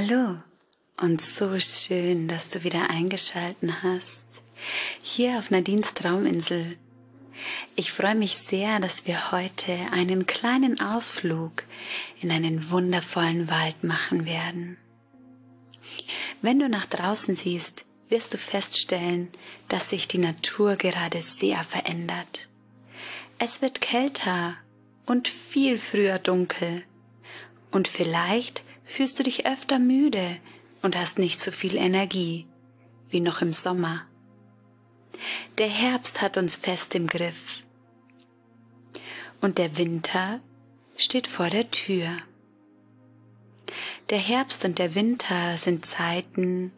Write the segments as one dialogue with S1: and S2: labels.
S1: Hallo und so schön, dass du wieder eingeschalten hast. Hier auf Nadines Trauminsel. Ich freue mich sehr, dass wir heute einen kleinen Ausflug in einen wundervollen Wald machen werden. Wenn du nach draußen siehst, wirst du feststellen, dass sich die Natur gerade sehr verändert. Es wird kälter und viel früher dunkel. Und vielleicht fühlst du dich öfter müde und hast nicht so viel Energie wie noch im Sommer. Der Herbst hat uns fest im Griff. Und der Winter steht vor der Tür. Der Herbst und der Winter sind Zeiten,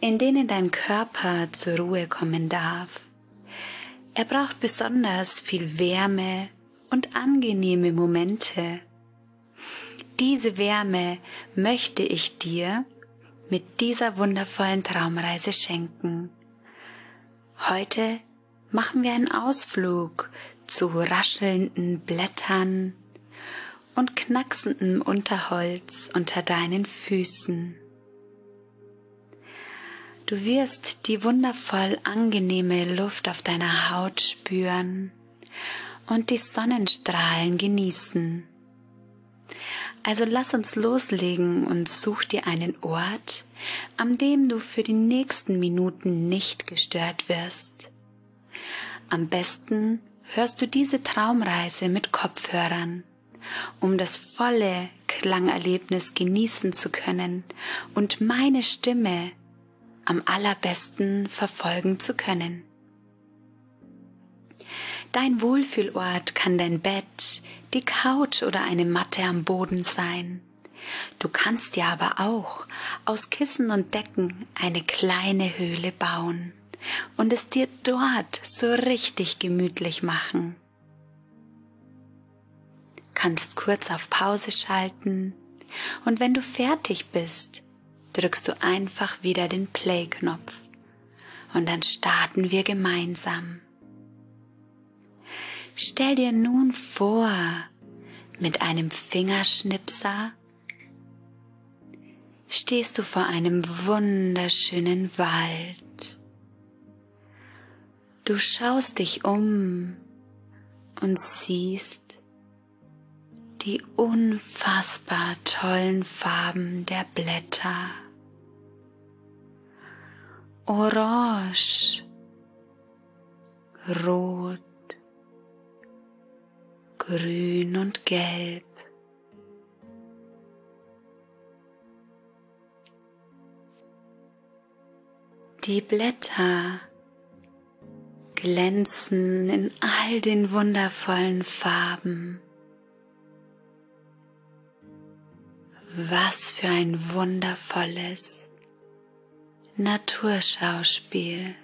S1: in denen dein Körper zur Ruhe kommen darf. Er braucht besonders viel Wärme und angenehme Momente. Diese Wärme möchte ich dir mit dieser wundervollen Traumreise schenken. Heute machen wir einen Ausflug zu raschelnden Blättern und knacksendem Unterholz unter deinen Füßen. Du wirst die wundervoll angenehme Luft auf deiner Haut spüren und die Sonnenstrahlen genießen. Also lass uns loslegen und such dir einen Ort, an dem du für die nächsten Minuten nicht gestört wirst. Am besten hörst du diese Traumreise mit Kopfhörern, um das volle Klangerlebnis genießen zu können und meine Stimme am allerbesten verfolgen zu können. Dein Wohlfühlort kann dein Bett, die Couch oder eine Matte am Boden sein. Du kannst dir aber auch aus Kissen und Decken eine kleine Höhle bauen und es dir dort so richtig gemütlich machen. Kannst kurz auf Pause schalten und wenn du fertig bist, drückst du einfach wieder den Play-Knopf und dann starten wir gemeinsam. Stell dir nun vor, mit einem Fingerschnipser stehst du vor einem wunderschönen Wald. Du schaust dich um und siehst die unfassbar tollen Farben der Blätter. Orange, Rot, grün und gelb. Die Blätter glänzen in all den wundervollen Farben. Was für ein wundervolles Naturschauspiel.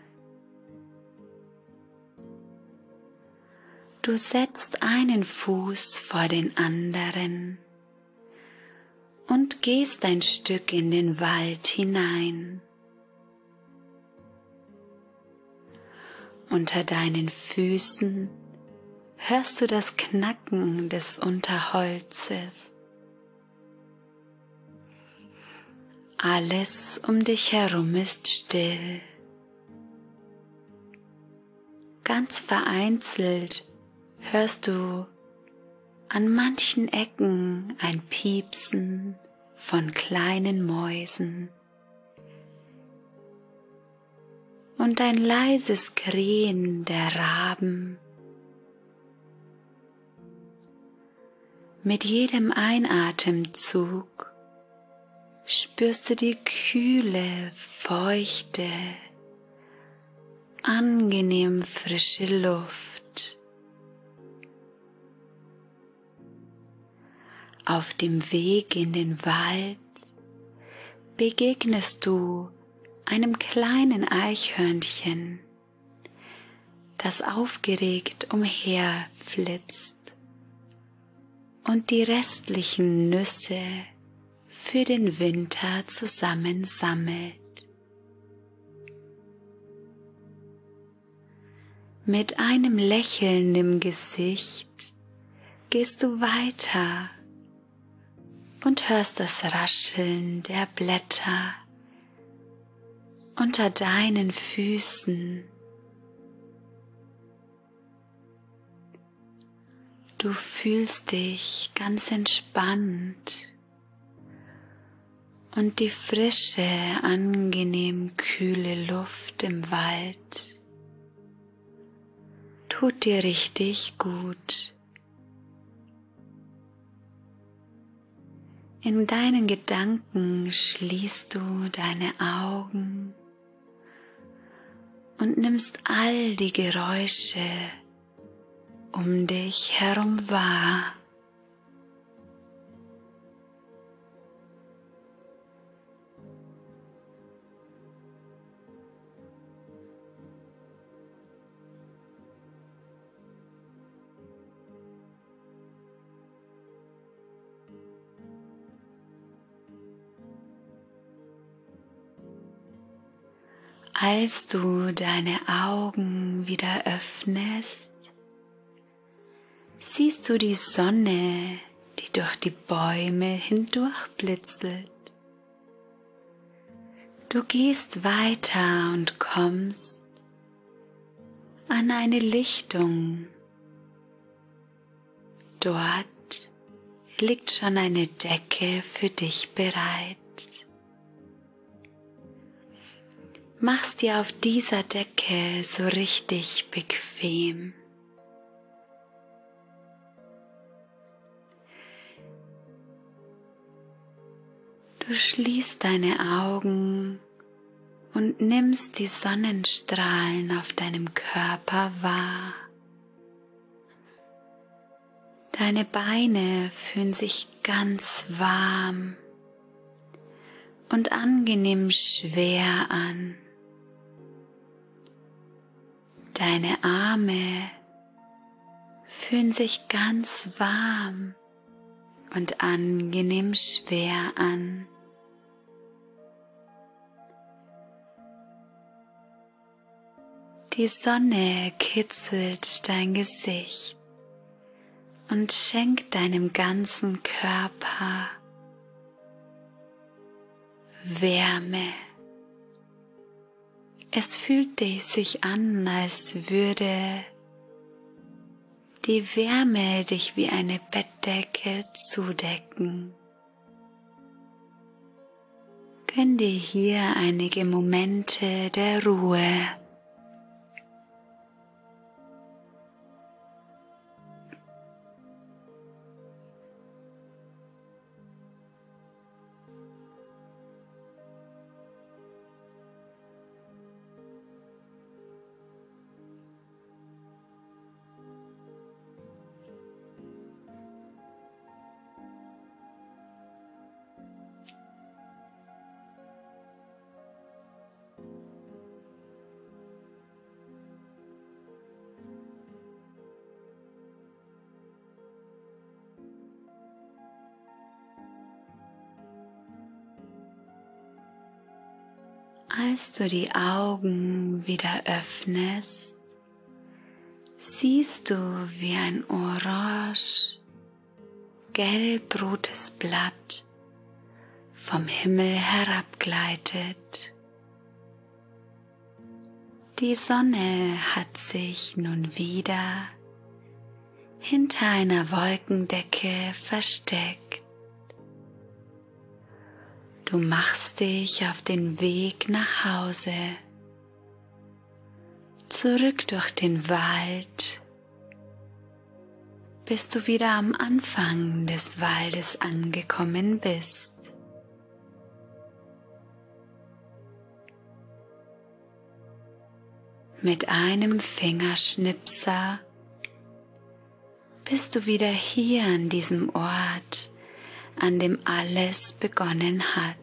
S1: Du setzt einen Fuß vor den anderen und gehst ein Stück in den Wald hinein. Unter deinen Füßen hörst du das Knacken des Unterholzes. Alles um dich herum ist still. Ganz vereinzelt hörst du an manchen Ecken ein Piepsen von kleinen Mäusen und ein leises Krähen der Raben. Mit jedem Einatemzug spürst du die kühle, feuchte, angenehm frische Luft. Auf dem Weg in den Wald begegnest du einem kleinen Eichhörnchen, das aufgeregt umherflitzt und die restlichen Nüsse für den Winter zusammensammelt. Mit einem Lächeln im Gesicht gehst du weiter und hörst das Rascheln der Blätter unter deinen Füßen. Du fühlst dich ganz entspannt und die frische, angenehm kühle Luft im Wald tut dir richtig gut. In deinen Gedanken schließt du deine Augen und nimmst all die Geräusche um dich herum wahr. Als du deine Augen wieder öffnest, siehst du die Sonne, die durch die Bäume hindurch blitzelt. Du gehst weiter und kommst an eine Lichtung. Dort liegt schon eine Decke für dich bereit. Machst dir auf dieser Decke so richtig bequem. Du schließt deine Augen und nimmst die Sonnenstrahlen auf deinem Körper wahr. Deine Beine fühlen sich ganz warm und angenehm schwer an. Deine Arme fühlen sich ganz warm und angenehm schwer an. Die Sonne kitzelt dein Gesicht und schenkt deinem ganzen Körper Wärme. Es fühlt sich an, als würde die Wärme dich wie eine Bettdecke zudecken. Gönn dir hier einige Momente der Ruhe. Als du die Augen wieder öffnest, siehst du, wie ein orange gelb-rotes Blatt vom Himmel herabgleitet. Die Sonne hat sich nun wieder hinter einer Wolkendecke versteckt. Du machst dich auf den Weg nach Hause, zurück durch den Wald, bis du wieder am Anfang des Waldes angekommen bist. Mit einem Fingerschnipser bist du wieder hier an diesem Ort, an dem alles begonnen hat.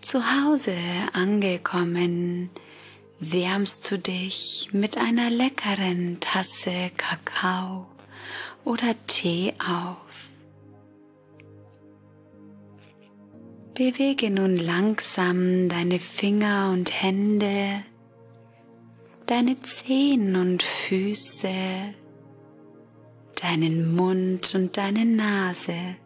S1: Zu Hause angekommen, wärmst du dich mit einer leckeren Tasse Kakao oder Tee auf. Bewege nun langsam deine Finger und Hände, deine Zehen und Füße, deinen Mund und deine Nase.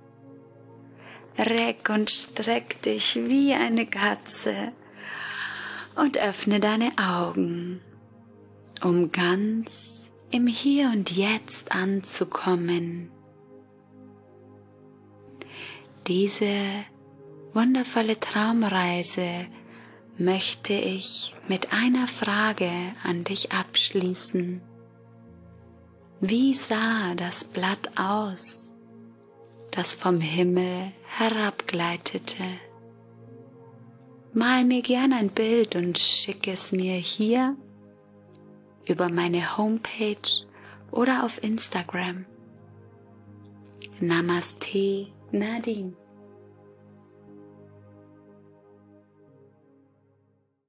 S1: Reck und streck dich wie eine Katze und öffne deine Augen, um ganz im Hier und Jetzt anzukommen. Diese wundervolle Traumreise möchte ich mit einer Frage an dich abschließen. Wie sah das Blatt aus, das vom Himmel herabgleitete? Mal mir gern ein Bild und schick es mir hier über meine Homepage oder auf Instagram. Namaste, Nadine.